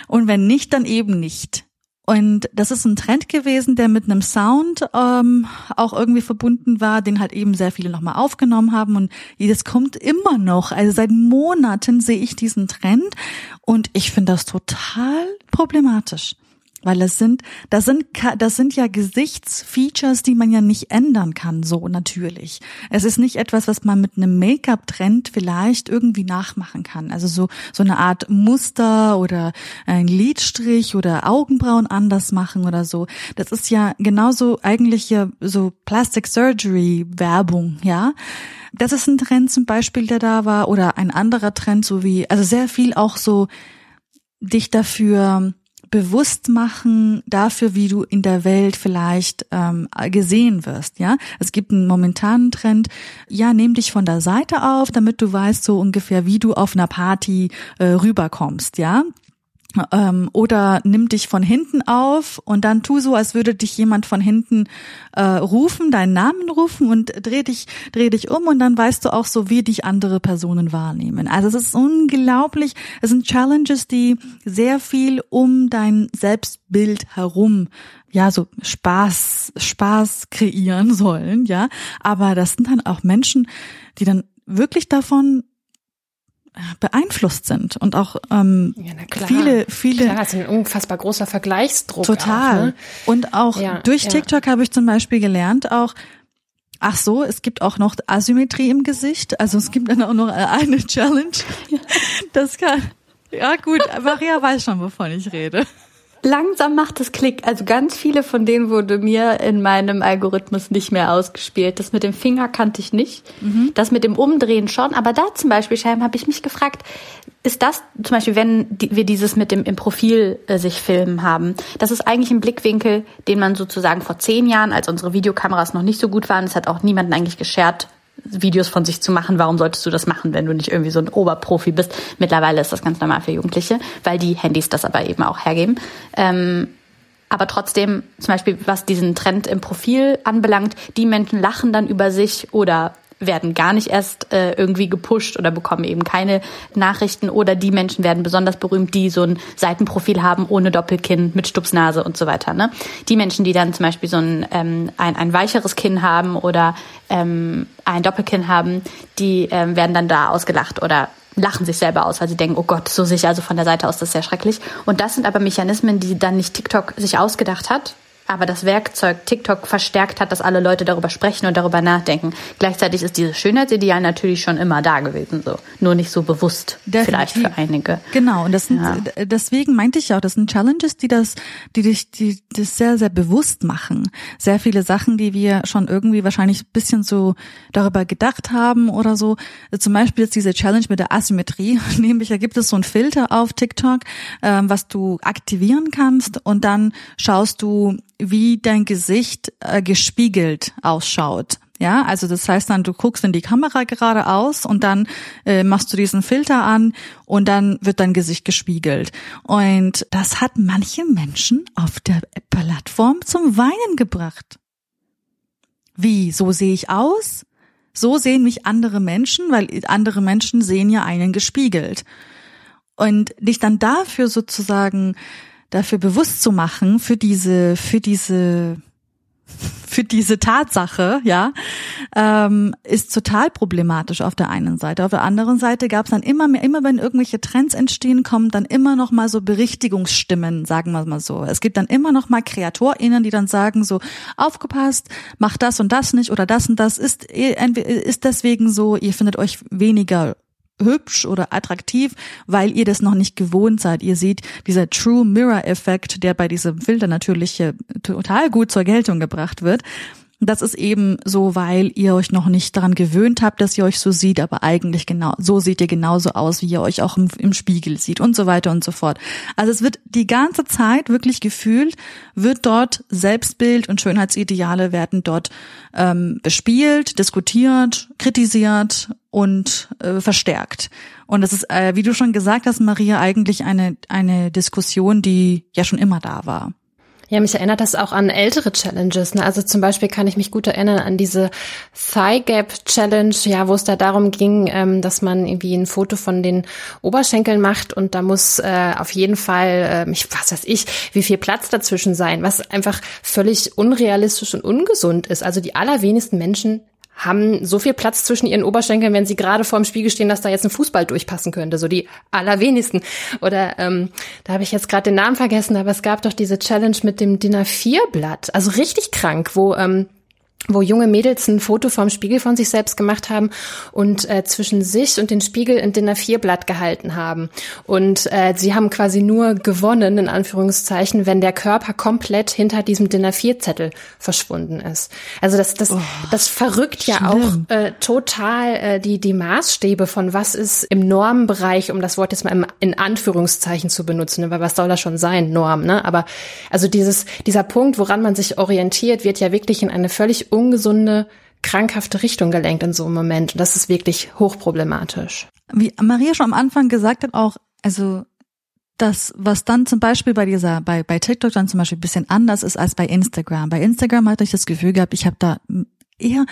und wenn nicht, dann eben nicht. Und das ist ein Trend gewesen, der mit einem Sound ähm, auch irgendwie verbunden war, den halt eben sehr viele nochmal aufgenommen haben. Und das kommt immer noch. Also seit Monaten sehe ich diesen Trend und ich finde das total problematisch. Weil es sind, das sind, das sind ja Gesichtsfeatures, die man ja nicht ändern kann, so natürlich. Es ist nicht etwas, was man mit einem Make-up-Trend vielleicht irgendwie nachmachen kann. Also so, so eine Art Muster oder ein Lidstrich oder Augenbrauen anders machen oder so. Das ist ja genauso eigentlich ja so Plastic Surgery Werbung, ja. Das ist ein Trend zum Beispiel, der da war oder ein anderer Trend, so wie, also sehr viel auch so dich dafür bewusst machen dafür, wie du in der Welt vielleicht ähm, gesehen wirst. Ja, es gibt einen momentanen Trend. Ja, nimm dich von der Seite auf, damit du weißt so ungefähr, wie du auf einer Party äh, rüberkommst. Ja, ähm, oder nimm dich von hinten auf und dann tu so, als würde dich jemand von hinten äh, rufen, deinen Namen rufen und dreh dich, dreh dich um und dann weißt du auch so, wie dich andere Personen wahrnehmen. Also es ist unglaublich. Es sind Challenges, die sehr viel um dein Selbstbild herum ja, so Spaß, Spaß kreieren sollen, ja. Aber das sind dann auch Menschen, die dann wirklich davon beeinflusst sind und auch ähm, ja, viele viele klar, ist ein unfassbar großer Vergleichsdruck total auch, ne? und auch ja, durch TikTok ja. habe ich zum Beispiel gelernt auch Ach so, es gibt auch noch Asymmetrie im Gesicht. Also es gibt dann auch noch eine Challenge. Das kann. Ja gut, Maria weiß schon, wovon ich rede. Langsam macht es Klick. Also ganz viele von denen wurde mir in meinem Algorithmus nicht mehr ausgespielt. Das mit dem Finger kannte ich nicht. Mhm. Das mit dem Umdrehen schon. Aber da zum Beispiel, Scheim, habe ich mich gefragt, ist das zum Beispiel, wenn wir dieses mit dem im Profil äh, sich filmen haben, das ist eigentlich ein Blickwinkel, den man sozusagen vor zehn Jahren, als unsere Videokameras noch nicht so gut waren, es hat auch niemanden eigentlich geschert, Videos von sich zu machen. Warum solltest du das machen, wenn du nicht irgendwie so ein Oberprofi bist? Mittlerweile ist das ganz normal für Jugendliche, weil die Handys das aber eben auch hergeben. Ähm, aber trotzdem, zum Beispiel, was diesen Trend im Profil anbelangt, die Menschen lachen dann über sich oder werden gar nicht erst äh, irgendwie gepusht oder bekommen eben keine Nachrichten oder die Menschen werden besonders berühmt, die so ein Seitenprofil haben ohne Doppelkinn mit Stupsnase und so weiter. Ne? Die Menschen, die dann zum Beispiel so ein, ähm, ein, ein weicheres Kinn haben oder ähm, ein Doppelkinn haben, die ähm, werden dann da ausgelacht oder lachen sich selber aus, weil sie denken, oh Gott, so ich also von der Seite aus, das ist sehr schrecklich. Und das sind aber Mechanismen, die dann nicht TikTok sich ausgedacht hat, aber das Werkzeug TikTok verstärkt hat, dass alle Leute darüber sprechen und darüber nachdenken. Gleichzeitig ist dieses Schönheitsideal natürlich schon immer da gewesen, so nur nicht so bewusst Definitiv. vielleicht für einige. Genau und das sind, ja. deswegen meinte ich auch, das sind Challenges, die das, die dich, die das sehr sehr bewusst machen. Sehr viele Sachen, die wir schon irgendwie wahrscheinlich ein bisschen so darüber gedacht haben oder so. Zum Beispiel jetzt diese Challenge mit der Asymmetrie, nämlich da gibt es so einen Filter auf TikTok, ähm, was du aktivieren kannst und dann schaust du wie dein Gesicht äh, gespiegelt ausschaut. Ja, also das heißt dann, du guckst in die Kamera geradeaus und dann äh, machst du diesen Filter an und dann wird dein Gesicht gespiegelt. Und das hat manche Menschen auf der Plattform zum Weinen gebracht. Wie, so sehe ich aus? So sehen mich andere Menschen, weil andere Menschen sehen ja einen gespiegelt. Und dich dann dafür sozusagen dafür bewusst zu machen, für diese, für diese, für diese Tatsache, ja, ähm, ist total problematisch auf der einen Seite. Auf der anderen Seite gab es dann immer mehr, immer wenn irgendwelche Trends entstehen, kommen dann immer noch mal so Berichtigungsstimmen, sagen wir mal so. Es gibt dann immer noch mal KreatorInnen, die dann sagen so, aufgepasst, macht das und das nicht oder das und das ist, ist deswegen so, ihr findet euch weniger hübsch oder attraktiv, weil ihr das noch nicht gewohnt seid. Ihr seht dieser True Mirror Effekt, der bei diesem Filter natürlich total gut zur Geltung gebracht wird. Das ist eben so, weil ihr euch noch nicht daran gewöhnt habt, dass ihr euch so sieht, aber eigentlich genau, so seht ihr genauso aus, wie ihr euch auch im, im, Spiegel sieht und so weiter und so fort. Also es wird die ganze Zeit wirklich gefühlt, wird dort Selbstbild und Schönheitsideale werden dort ähm, bespielt, diskutiert, kritisiert und äh, verstärkt. Und das ist, äh, wie du schon gesagt hast, Maria, eigentlich eine, eine Diskussion, die ja schon immer da war. Ja, mich erinnert das auch an ältere Challenges. Ne? Also zum Beispiel kann ich mich gut erinnern an diese Thigh Gap Challenge, ja, wo es da darum ging, ähm, dass man irgendwie ein Foto von den Oberschenkeln macht und da muss äh, auf jeden Fall, äh, ich was weiß ich, wie viel Platz dazwischen sein, was einfach völlig unrealistisch und ungesund ist. Also die allerwenigsten Menschen haben so viel Platz zwischen ihren Oberschenkeln, wenn sie gerade vor dem Spiegel stehen, dass da jetzt ein Fußball durchpassen könnte. So die allerwenigsten. Oder ähm, da habe ich jetzt gerade den Namen vergessen, aber es gab doch diese Challenge mit dem Dinner 4 Blatt. Also richtig krank, wo ähm, wo junge Mädels ein Foto vom Spiegel von sich selbst gemacht haben und äh, zwischen sich und den Spiegel ein DIN A4-Blatt gehalten haben. Und äh, sie haben quasi nur gewonnen, in Anführungszeichen, wenn der Körper komplett hinter diesem DIN A4-Zettel verschwunden ist. Also das, das, oh, das verrückt ja schlimm. auch äh, total äh, die, die Maßstäbe von was ist im Normenbereich, um das Wort jetzt mal im, in Anführungszeichen zu benutzen, ne? weil was soll das schon sein, Norm, ne? Aber also dieses, dieser Punkt, woran man sich orientiert, wird ja wirklich in eine völlig ungesunde, krankhafte Richtung gelenkt in so einem Moment. Und das ist wirklich hochproblematisch. Wie Maria schon am Anfang gesagt hat, auch, also das, was dann zum Beispiel bei dieser, bei, bei TikTok dann zum Beispiel ein bisschen anders ist als bei Instagram. Bei Instagram hatte ich das Gefühl gehabt, ich habe da eher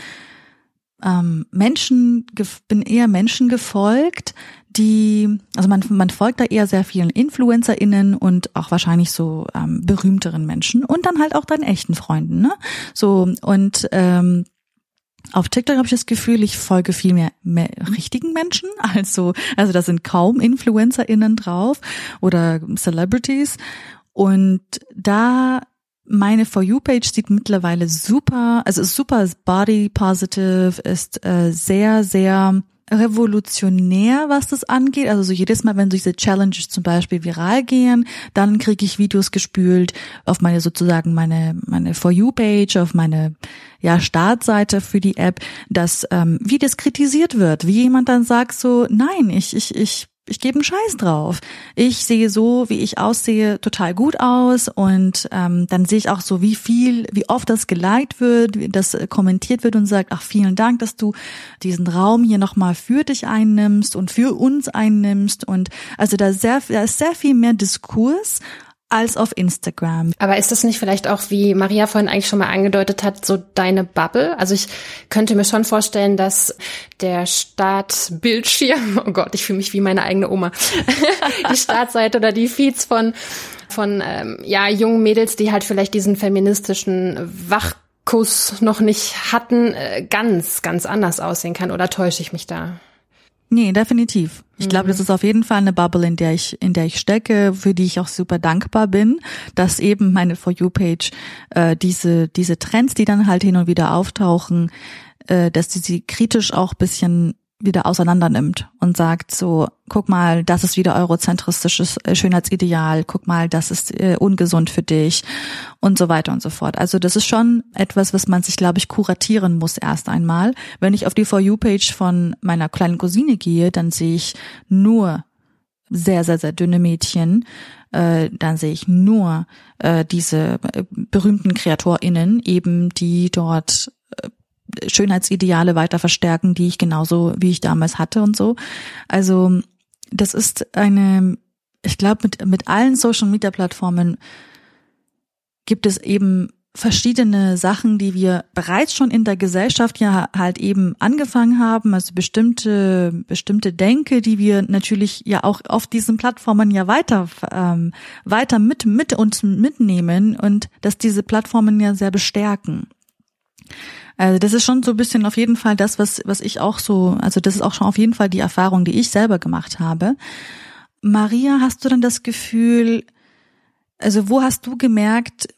ähm, Menschen, bin eher Menschen gefolgt, die, also man, man folgt da eher sehr vielen InfluencerInnen und auch wahrscheinlich so ähm, berühmteren Menschen und dann halt auch deinen echten Freunden, ne? So, und ähm, auf TikTok habe ich das Gefühl, ich folge viel mehr, mehr richtigen Menschen. Also, also da sind kaum InfluencerInnen drauf oder Celebrities. Und da meine For You Page sieht mittlerweile super, also ist super body positive, ist äh, sehr, sehr revolutionär, was das angeht. Also so jedes Mal, wenn diese Challenges zum Beispiel viral gehen, dann kriege ich Videos gespült auf meine sozusagen meine meine For You Page, auf meine ja Startseite für die App, dass ähm, wie das kritisiert wird, wie jemand dann sagt so, nein, ich ich ich ich gebe einen Scheiß drauf. Ich sehe so, wie ich aussehe, total gut aus und ähm, dann sehe ich auch so, wie viel, wie oft das geliked wird, wie das kommentiert wird und sagt, ach vielen Dank, dass du diesen Raum hier nochmal für dich einnimmst und für uns einnimmst und also da, sehr, da ist sehr viel mehr Diskurs als auf Instagram. Aber ist das nicht vielleicht auch, wie Maria vorhin eigentlich schon mal angedeutet hat, so deine Bubble? Also ich könnte mir schon vorstellen, dass der Startbildschirm, oh Gott, ich fühle mich wie meine eigene Oma, die Startseite oder die Feeds von von ähm, ja jungen Mädels, die halt vielleicht diesen feministischen Wachkuss noch nicht hatten, äh, ganz ganz anders aussehen kann. Oder täusche ich mich da? Nee, definitiv. Ich mhm. glaube, das ist auf jeden Fall eine Bubble, in der ich, in der ich stecke, für die ich auch super dankbar bin, dass eben meine For You Page äh, diese diese Trends, die dann halt hin und wieder auftauchen, äh, dass sie sie kritisch auch bisschen wieder auseinander nimmt und sagt so, guck mal, das ist wieder eurozentristisches äh, Schönheitsideal, guck mal, das ist äh, ungesund für dich und so weiter und so fort. Also das ist schon etwas, was man sich, glaube ich, kuratieren muss erst einmal. Wenn ich auf die For You-Page von meiner kleinen Cousine gehe, dann sehe ich nur sehr, sehr, sehr dünne Mädchen, äh, dann sehe ich nur äh, diese äh, berühmten KreatorInnen, eben die dort Schönheitsideale weiter verstärken, die ich genauso wie ich damals hatte und so. Also das ist eine, ich glaube, mit, mit allen Social Media Plattformen gibt es eben verschiedene Sachen, die wir bereits schon in der Gesellschaft ja halt eben angefangen haben, also bestimmte bestimmte Denke, die wir natürlich ja auch auf diesen Plattformen ja weiter ähm, weiter mit mit uns mitnehmen und dass diese Plattformen ja sehr bestärken. Also das ist schon so ein bisschen auf jeden Fall das, was, was ich auch so, also das ist auch schon auf jeden Fall die Erfahrung, die ich selber gemacht habe. Maria, hast du dann das Gefühl, also wo hast du gemerkt,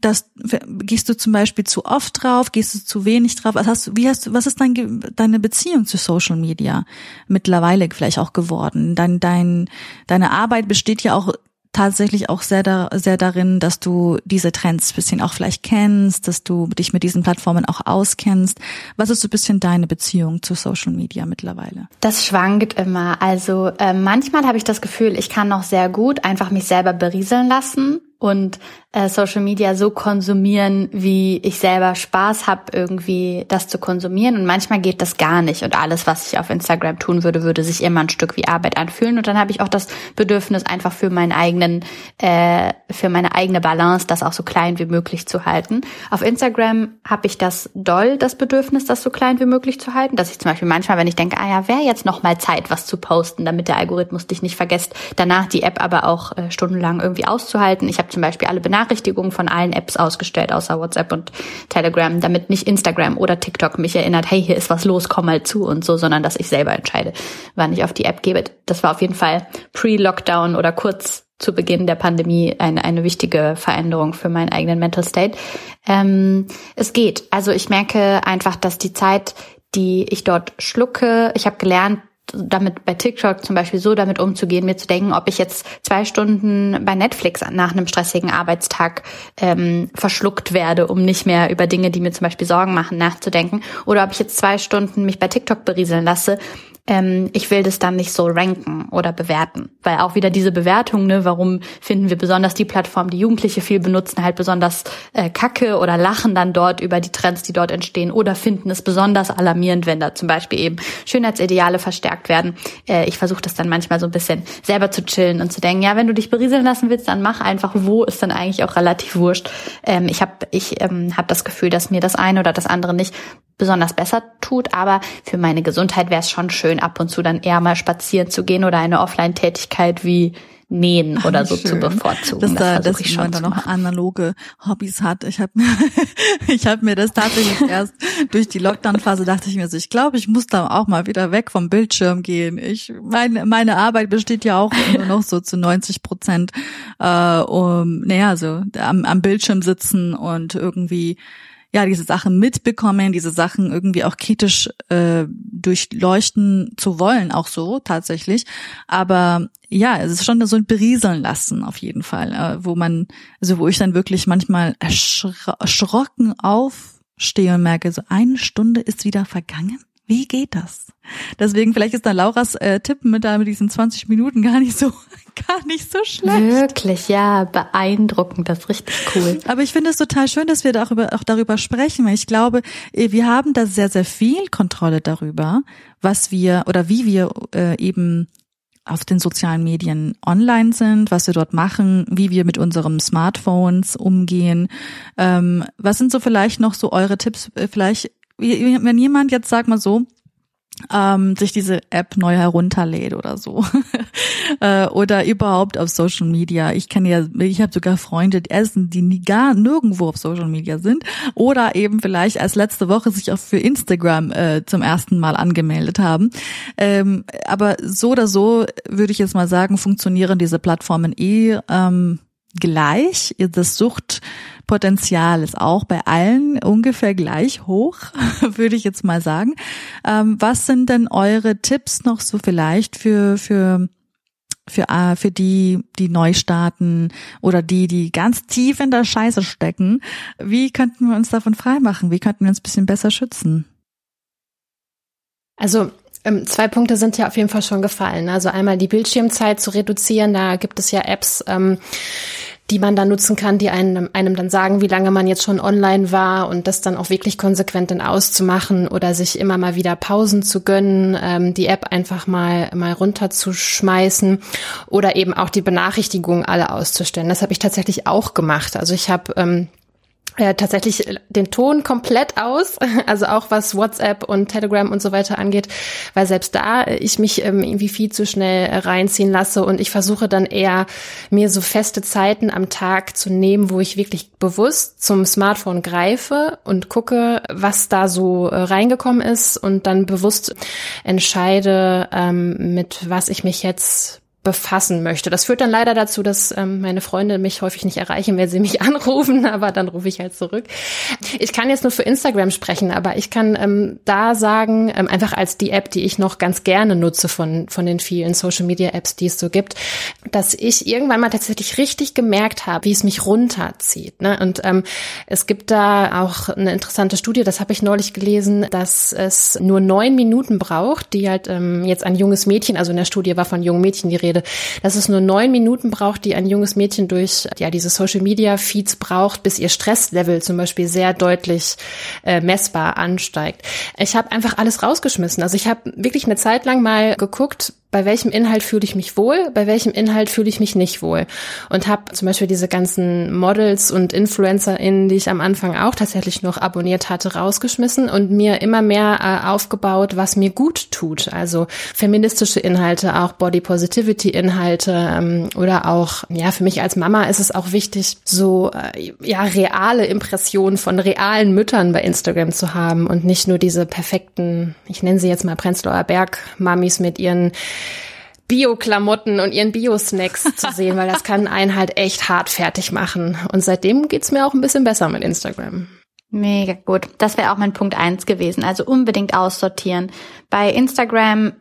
dass gehst du zum Beispiel zu oft drauf, gehst du zu wenig drauf? Was hast, wie hast, was ist dein, deine Beziehung zu Social Media mittlerweile vielleicht auch geworden? Dein, dein, deine Arbeit besteht ja auch tatsächlich auch sehr, da, sehr darin, dass du diese Trends bisschen auch vielleicht kennst, dass du dich mit diesen Plattformen auch auskennst. Was ist so ein bisschen deine Beziehung zu Social Media mittlerweile? Das schwankt immer. Also äh, manchmal habe ich das Gefühl, ich kann noch sehr gut einfach mich selber berieseln lassen und äh, Social Media so konsumieren, wie ich selber Spaß habe, irgendwie das zu konsumieren. Und manchmal geht das gar nicht. Und alles, was ich auf Instagram tun würde, würde sich immer ein Stück wie Arbeit anfühlen. Und dann habe ich auch das Bedürfnis, einfach für meinen eigenen, äh, für meine eigene Balance, das auch so klein wie möglich zu halten. Auf Instagram habe ich das doll, das Bedürfnis, das so klein wie möglich zu halten. Dass ich zum Beispiel manchmal, wenn ich denke, ah ja, wäre jetzt noch mal Zeit, was zu posten, damit der Algorithmus dich nicht vergisst, danach die App aber auch äh, stundenlang irgendwie auszuhalten. Ich habe zum Beispiel alle Benachrichtigungen von allen Apps ausgestellt, außer WhatsApp und Telegram, damit nicht Instagram oder TikTok mich erinnert, hey, hier ist was los, komm mal zu und so, sondern dass ich selber entscheide, wann ich auf die App gebe. Das war auf jeden Fall pre-Lockdown oder kurz zu Beginn der Pandemie eine, eine wichtige Veränderung für meinen eigenen Mental State. Ähm, es geht. Also ich merke einfach, dass die Zeit, die ich dort schlucke, ich habe gelernt, damit bei TikTok zum Beispiel so damit umzugehen, mir zu denken, ob ich jetzt zwei Stunden bei Netflix nach einem stressigen Arbeitstag ähm, verschluckt werde, um nicht mehr über Dinge, die mir zum Beispiel Sorgen machen, nachzudenken, oder ob ich jetzt zwei Stunden mich bei TikTok berieseln lasse, ähm, ich will das dann nicht so ranken oder bewerten. Weil auch wieder diese Bewertung, ne, warum finden wir besonders die Plattform, die Jugendliche viel benutzen, halt besonders äh, kacke oder lachen dann dort über die Trends, die dort entstehen oder finden es besonders alarmierend, wenn da zum Beispiel eben Schönheitsideale verstärkt werden. Äh, ich versuche das dann manchmal so ein bisschen selber zu chillen und zu denken, ja, wenn du dich berieseln lassen willst, dann mach einfach, wo ist dann eigentlich auch relativ wurscht. Ähm, ich habe ich ähm, hab das Gefühl, dass mir das eine oder das andere nicht besonders besser tut, aber für meine Gesundheit wäre es schon schön, ab und zu dann eher mal spazieren zu gehen oder eine Offline-Tätigkeit wie Nähen oder so Schön. zu bevorzugen. Dass das da, dass ich man da noch analoge Hobbys hat. Ich habe ich hab mir das tatsächlich erst durch die Lockdown-Phase dachte ich mir so, ich glaube, ich muss da auch mal wieder weg vom Bildschirm gehen. Ich meine, meine Arbeit besteht ja auch nur noch so zu 90 Prozent äh, um, naja, so am, am Bildschirm sitzen und irgendwie ja diese Sachen mitbekommen, diese Sachen irgendwie auch kritisch äh, durchleuchten zu wollen, auch so tatsächlich. Aber ja, es ist schon so ein Berieseln lassen auf jeden Fall, äh, wo man, also wo ich dann wirklich manchmal erschrocken aufstehe und merke, so eine Stunde ist wieder vergangen. Wie geht das? Deswegen vielleicht ist da Lauras äh, Tipp mit da mit diesen 20 Minuten gar nicht so gar nicht so schlecht. Wirklich, ja, beeindruckend, das ist richtig cool. Aber ich finde es total schön, dass wir darüber auch darüber sprechen, weil ich glaube, äh, wir haben da sehr sehr viel Kontrolle darüber, was wir oder wie wir äh, eben auf den sozialen Medien online sind, was wir dort machen, wie wir mit unserem Smartphones umgehen. Ähm, was sind so vielleicht noch so eure Tipps? Äh, vielleicht wenn jemand jetzt, sag mal so, ähm, sich diese App neu herunterlädt oder so äh, oder überhaupt auf Social Media. Ich kenne ja, ich habe sogar Freunde, die essen, die nie, gar nirgendwo auf Social Media sind oder eben vielleicht als letzte Woche sich auch für Instagram äh, zum ersten Mal angemeldet haben. Ähm, aber so oder so würde ich jetzt mal sagen, funktionieren diese Plattformen eh ähm, gleich. Das Suchtpotenzial ist auch bei allen ungefähr gleich hoch, würde ich jetzt mal sagen. Ähm, was sind denn eure Tipps noch so vielleicht für, für, für, äh, für die, die neu starten oder die, die ganz tief in der Scheiße stecken? Wie könnten wir uns davon freimachen? Wie könnten wir uns ein bisschen besser schützen? Also ähm, zwei Punkte sind ja auf jeden Fall schon gefallen. Also einmal die Bildschirmzeit zu reduzieren. Da gibt es ja Apps, ähm, die man dann nutzen kann, die einem, einem dann sagen, wie lange man jetzt schon online war und das dann auch wirklich konsequent dann auszumachen oder sich immer mal wieder Pausen zu gönnen, ähm, die App einfach mal, mal runterzuschmeißen oder eben auch die Benachrichtigungen alle auszustellen. Das habe ich tatsächlich auch gemacht. Also ich habe ähm, äh, tatsächlich den Ton komplett aus, also auch was WhatsApp und Telegram und so weiter angeht, weil selbst da ich mich ähm, irgendwie viel zu schnell reinziehen lasse und ich versuche dann eher mir so feste Zeiten am Tag zu nehmen, wo ich wirklich bewusst zum Smartphone greife und gucke, was da so äh, reingekommen ist und dann bewusst entscheide, ähm, mit was ich mich jetzt befassen möchte. Das führt dann leider dazu, dass ähm, meine Freunde mich häufig nicht erreichen, wenn sie mich anrufen, aber dann rufe ich halt zurück. Ich kann jetzt nur für Instagram sprechen, aber ich kann ähm, da sagen, ähm, einfach als die App, die ich noch ganz gerne nutze von, von den vielen Social Media Apps, die es so gibt, dass ich irgendwann mal tatsächlich richtig gemerkt habe, wie es mich runterzieht. Ne? Und ähm, es gibt da auch eine interessante Studie, das habe ich neulich gelesen, dass es nur neun Minuten braucht, die halt ähm, jetzt ein junges Mädchen, also in der Studie war von jungen Mädchen die Rede, rede, dass es nur neun Minuten braucht, die ein junges Mädchen durch ja diese Social Media Feeds braucht, bis ihr Stresslevel zum Beispiel sehr deutlich äh, messbar ansteigt. Ich habe einfach alles rausgeschmissen. Also ich habe wirklich eine Zeit lang mal geguckt, bei welchem Inhalt fühle ich mich wohl, bei welchem Inhalt fühle ich mich nicht wohl. Und habe zum Beispiel diese ganzen Models und InfluencerInnen, die ich am Anfang auch tatsächlich noch abonniert hatte, rausgeschmissen und mir immer mehr äh, aufgebaut, was mir gut tut. Also feministische Inhalte, auch Body Positivity Inhalte ähm, oder auch, ja, für mich als Mama ist es auch wichtig, so äh, ja reale Impressionen von realen Müttern bei Instagram zu haben und nicht nur diese perfekten, ich nenne sie jetzt mal Prenzlauer Berg Mamis mit ihren Bio-Klamotten und ihren Bio-Snacks zu sehen, weil das kann einen halt echt hart fertig machen. Und seitdem geht's mir auch ein bisschen besser mit Instagram. Mega gut. Das wäre auch mein Punkt eins gewesen. Also unbedingt aussortieren. Bei Instagram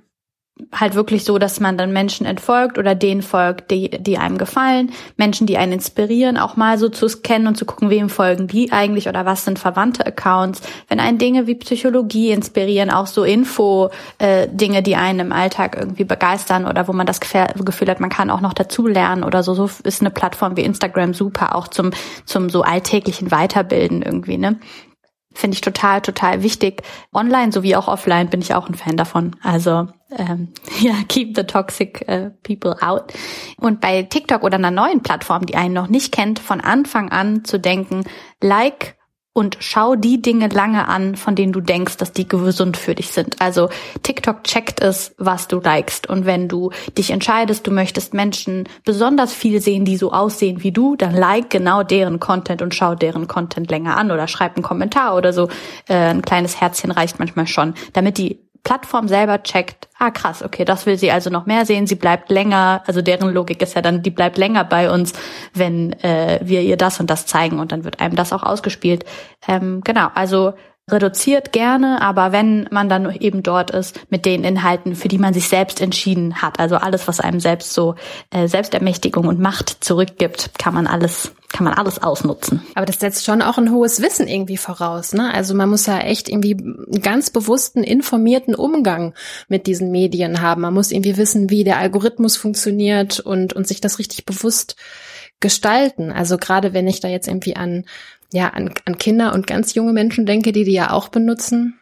halt wirklich so, dass man dann Menschen entfolgt oder denen folgt, die, die einem gefallen, Menschen, die einen inspirieren, auch mal so zu scannen und zu gucken, wem folgen die eigentlich oder was sind verwandte Accounts. Wenn einen Dinge wie Psychologie inspirieren, auch so Info, äh, die einen im Alltag irgendwie begeistern oder wo man das Gefühl hat, man kann auch noch dazu lernen oder so, so ist eine Plattform wie Instagram super auch zum, zum so alltäglichen Weiterbilden irgendwie, ne? Finde ich total, total wichtig. Online sowie auch offline bin ich auch ein Fan davon. Also ähm, ja, keep the toxic uh, people out. Und bei TikTok oder einer neuen Plattform, die einen noch nicht kennt, von Anfang an zu denken, like und schau die Dinge lange an, von denen du denkst, dass die gesund für dich sind. Also TikTok checkt es, was du likest. Und wenn du dich entscheidest, du möchtest Menschen besonders viel sehen, die so aussehen wie du, dann like genau deren Content und schau deren Content länger an oder schreib einen Kommentar oder so. Äh, ein kleines Herzchen reicht manchmal schon, damit die Plattform selber checkt, ah krass, okay, das will sie also noch mehr sehen, sie bleibt länger, also deren Logik ist ja dann, die bleibt länger bei uns, wenn äh, wir ihr das und das zeigen und dann wird einem das auch ausgespielt. Ähm, genau, also reduziert gerne, aber wenn man dann eben dort ist mit den Inhalten, für die man sich selbst entschieden hat, also alles, was einem selbst so äh, Selbstermächtigung und Macht zurückgibt, kann man alles kann man alles ausnutzen. Aber das setzt schon auch ein hohes Wissen irgendwie voraus, ne? Also man muss ja echt irgendwie einen ganz bewussten, informierten Umgang mit diesen Medien haben. Man muss irgendwie wissen, wie der Algorithmus funktioniert und und sich das richtig bewusst gestalten. Also gerade wenn ich da jetzt irgendwie an ja, an, an Kinder und ganz junge Menschen denke, die die ja auch benutzen?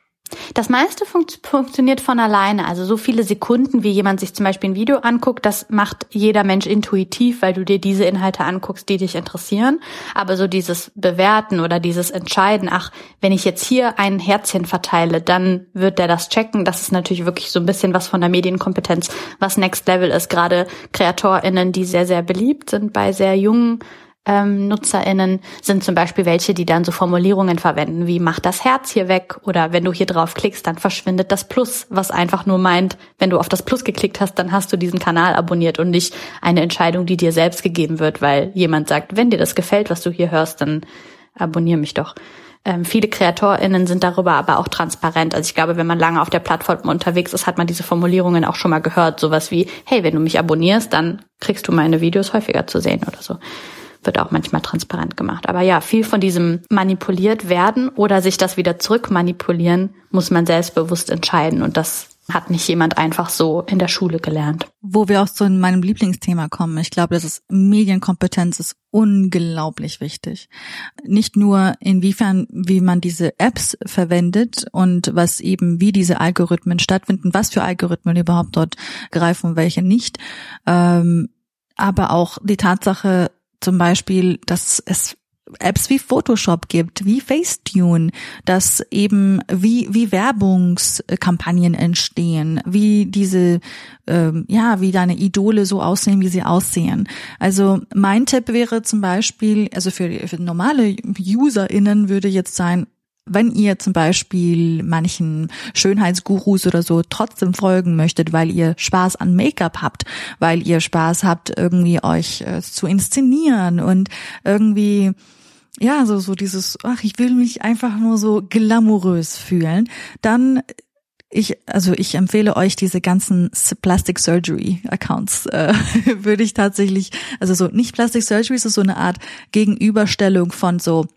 Das meiste fun funktioniert von alleine. Also so viele Sekunden, wie jemand sich zum Beispiel ein Video anguckt, das macht jeder Mensch intuitiv, weil du dir diese Inhalte anguckst, die dich interessieren. Aber so dieses Bewerten oder dieses Entscheiden, ach, wenn ich jetzt hier ein Herzchen verteile, dann wird der das checken. Das ist natürlich wirklich so ein bisschen was von der Medienkompetenz, was Next Level ist. Gerade KreatorInnen, die sehr, sehr beliebt sind bei sehr jungen ähm, NutzerInnen sind zum Beispiel welche, die dann so Formulierungen verwenden wie mach das Herz hier weg oder wenn du hier drauf klickst, dann verschwindet das Plus, was einfach nur meint, wenn du auf das Plus geklickt hast, dann hast du diesen Kanal abonniert und nicht eine Entscheidung, die dir selbst gegeben wird, weil jemand sagt, wenn dir das gefällt, was du hier hörst, dann abonniere mich doch. Ähm, viele KreatorInnen sind darüber aber auch transparent. Also ich glaube, wenn man lange auf der Plattform unterwegs ist, hat man diese Formulierungen auch schon mal gehört. Sowas wie, hey, wenn du mich abonnierst, dann kriegst du meine Videos häufiger zu sehen oder so wird auch manchmal transparent gemacht. Aber ja, viel von diesem manipuliert werden oder sich das wieder zurück manipulieren, muss man selbstbewusst entscheiden. Und das hat nicht jemand einfach so in der Schule gelernt. Wo wir auch zu meinem Lieblingsthema kommen. Ich glaube, das ist Medienkompetenz ist unglaublich wichtig. Nicht nur inwiefern, wie man diese Apps verwendet und was eben, wie diese Algorithmen stattfinden, was für Algorithmen überhaupt dort greifen, welche nicht, ähm, aber auch die Tatsache, zum Beispiel, dass es Apps wie Photoshop gibt, wie Facetune, dass eben wie wie Werbungskampagnen entstehen, wie diese ähm, ja wie deine Idole so aussehen, wie sie aussehen. Also mein Tipp wäre zum Beispiel, also für, für normale UserInnen würde jetzt sein, wenn ihr zum Beispiel manchen Schönheitsgurus oder so trotzdem folgen möchtet, weil ihr Spaß an Make-up habt, weil ihr Spaß habt, irgendwie euch äh, zu inszenieren und irgendwie ja, so, so dieses, ach, ich will mich einfach nur so glamourös fühlen, dann ich, also ich empfehle euch diese ganzen Plastic Surgery Accounts, äh, würde ich tatsächlich, also so nicht Plastic Surgery, ist so eine Art Gegenüberstellung von so,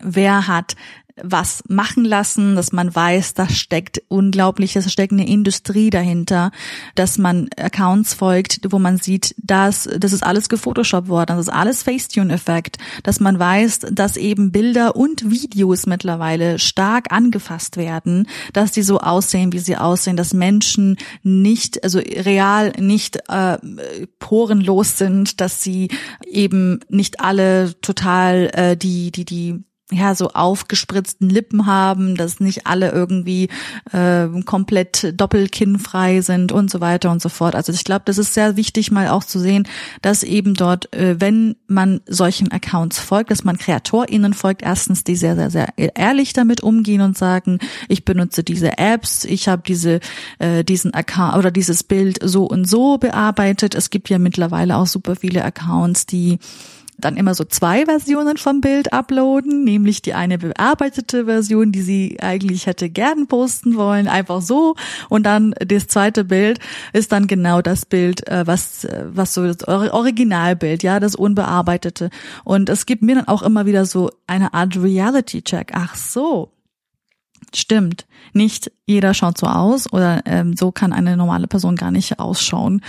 wer hat was machen lassen, dass man weiß, da steckt unglaublich, da steckt eine Industrie dahinter, dass man Accounts folgt, wo man sieht, dass das ist alles gefotoshoppt worden, das ist alles Facetune-Effekt, dass man weiß, dass eben Bilder und Videos mittlerweile stark angefasst werden, dass die so aussehen, wie sie aussehen, dass Menschen nicht, also real nicht äh, porenlos sind, dass sie eben nicht alle total äh, die die die ja so aufgespritzten Lippen haben, dass nicht alle irgendwie äh, komplett doppelkinnfrei sind und so weiter und so fort. Also ich glaube, das ist sehr wichtig, mal auch zu sehen, dass eben dort, äh, wenn man solchen Accounts folgt, dass man KreatorInnen folgt, erstens, die sehr, sehr, sehr ehrlich damit umgehen und sagen, ich benutze diese Apps, ich habe diese äh, diesen Account oder dieses Bild so und so bearbeitet. Es gibt ja mittlerweile auch super viele Accounts, die dann immer so zwei Versionen vom Bild uploaden, nämlich die eine bearbeitete Version, die sie eigentlich hätte gern posten wollen, einfach so. Und dann das zweite Bild ist dann genau das Bild, äh, was, äh, was so das Originalbild, ja, das unbearbeitete. Und es gibt mir dann auch immer wieder so eine Art Reality-Check. Ach so, Stimmt. Nicht jeder schaut so aus oder ähm, so kann eine normale Person gar nicht ausschauen.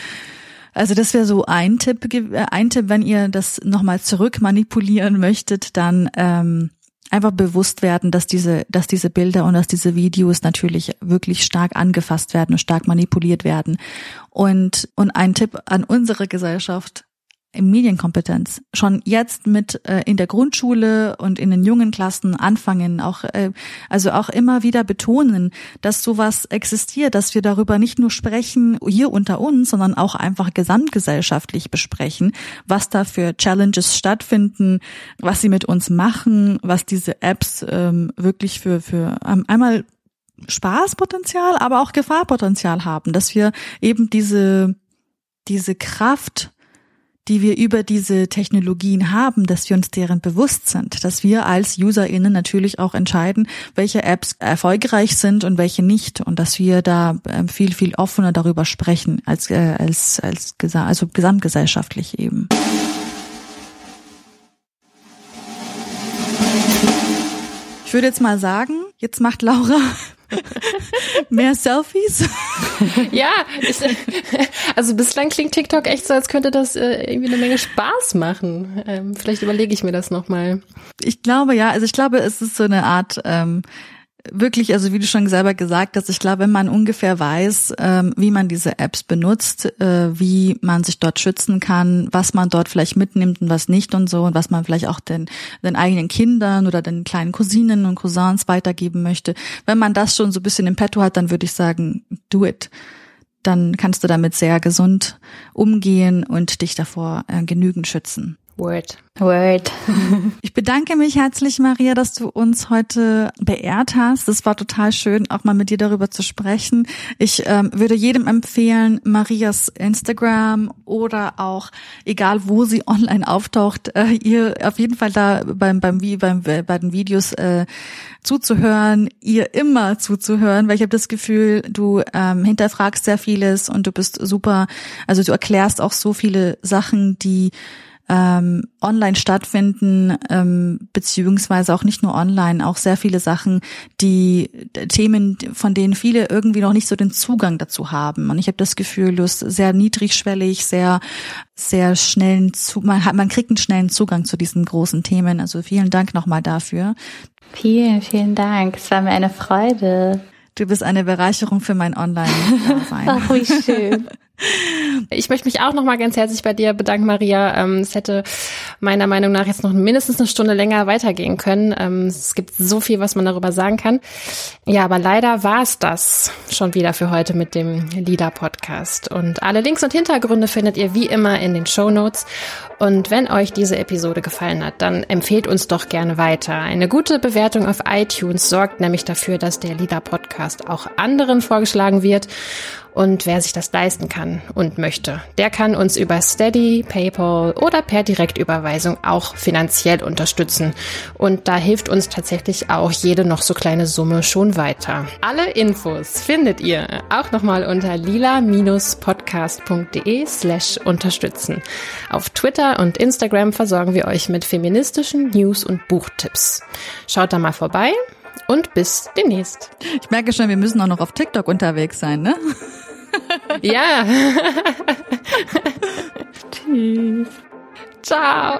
Also das wäre so ein Tipp, äh, ein Tipp, wenn ihr das nochmal zurück manipulieren möchtet, dann ähm, einfach bewusst werden, dass diese, dass diese Bilder und dass diese Videos natürlich wirklich stark angefasst werden und stark manipuliert werden. Und, und ein Tipp an unsere Gesellschaft, Medienkompetenz schon jetzt mit äh, in der Grundschule und in den jungen Klassen anfangen, auch äh, also auch immer wieder betonen, dass sowas existiert, dass wir darüber nicht nur sprechen hier unter uns, sondern auch einfach gesamtgesellschaftlich besprechen, was da für Challenges stattfinden, was sie mit uns machen, was diese Apps ähm, wirklich für für ähm, einmal Spaßpotenzial, aber auch Gefahrpotenzial haben, dass wir eben diese diese Kraft die wir über diese Technologien haben, dass wir uns deren bewusst sind, dass wir als UserInnen natürlich auch entscheiden, welche Apps erfolgreich sind und welche nicht und dass wir da ähm, viel, viel offener darüber sprechen als, äh, als, als, also gesamtgesellschaftlich eben. Ich würde jetzt mal sagen, jetzt macht Laura mehr Selfies. ja, ich, also bislang klingt TikTok echt so, als könnte das äh, irgendwie eine Menge Spaß machen. Ähm, vielleicht überlege ich mir das nochmal. Ich glaube ja, also ich glaube, es ist so eine Art ähm, wirklich, also wie du schon selber gesagt hast, ich glaube, wenn man ungefähr weiß, ähm, wie man diese Apps benutzt, äh, wie man sich dort schützen kann, was man dort vielleicht mitnimmt und was nicht und so und was man vielleicht auch den, den eigenen Kindern oder den kleinen Cousinen und Cousins weitergeben möchte. Wenn man das schon so ein bisschen im Petto hat, dann würde ich sagen, do it. Dann kannst du damit sehr gesund umgehen und dich davor äh, genügend schützen. Word. Word. Ich bedanke mich herzlich, Maria, dass du uns heute beehrt hast. Es war total schön, auch mal mit dir darüber zu sprechen. Ich ähm, würde jedem empfehlen, Marias Instagram oder auch, egal wo sie online auftaucht, äh, ihr auf jeden Fall da beim, beim, wie beim, bei den Videos äh, zuzuhören, ihr immer zuzuhören, weil ich habe das Gefühl, du ähm, hinterfragst sehr vieles und du bist super, also du erklärst auch so viele Sachen, die ähm, online stattfinden, ähm, beziehungsweise auch nicht nur online, auch sehr viele Sachen, die Themen, von denen viele irgendwie noch nicht so den Zugang dazu haben. Und ich habe das Gefühl, du bist sehr niedrigschwellig, sehr, sehr schnellen, man hat, man kriegt einen schnellen Zugang zu diesen großen Themen. Also vielen Dank nochmal dafür. Vielen, vielen Dank. Es war mir eine Freude. Du bist eine Bereicherung für mein Online-Dasein. Ach, wie schön. Ich möchte mich auch noch mal ganz herzlich bei dir bedanken, Maria. Ähm, es hätte meiner Meinung nach jetzt noch mindestens eine Stunde länger weitergehen können. Ähm, es gibt so viel, was man darüber sagen kann. Ja, aber leider war es das schon wieder für heute mit dem LIDA-Podcast. Und alle Links und Hintergründe findet ihr wie immer in den Show Notes. Und wenn euch diese Episode gefallen hat, dann empfehlt uns doch gerne weiter. Eine gute Bewertung auf iTunes sorgt nämlich dafür, dass der LIDA-Podcast auch anderen vorgeschlagen wird. Und wer sich das leisten kann und möchte, der kann uns über Steady, PayPal oder per Direktüberweisung auch finanziell unterstützen. Und da hilft uns tatsächlich auch jede noch so kleine Summe schon weiter. Alle Infos findet ihr auch nochmal unter lila-podcast.de slash unterstützen. Auf Twitter und Instagram versorgen wir euch mit feministischen News und Buchtipps. Schaut da mal vorbei und bis demnächst. Ich merke schon, wir müssen auch noch auf TikTok unterwegs sein, ne? ja. Tschüss. Ciao.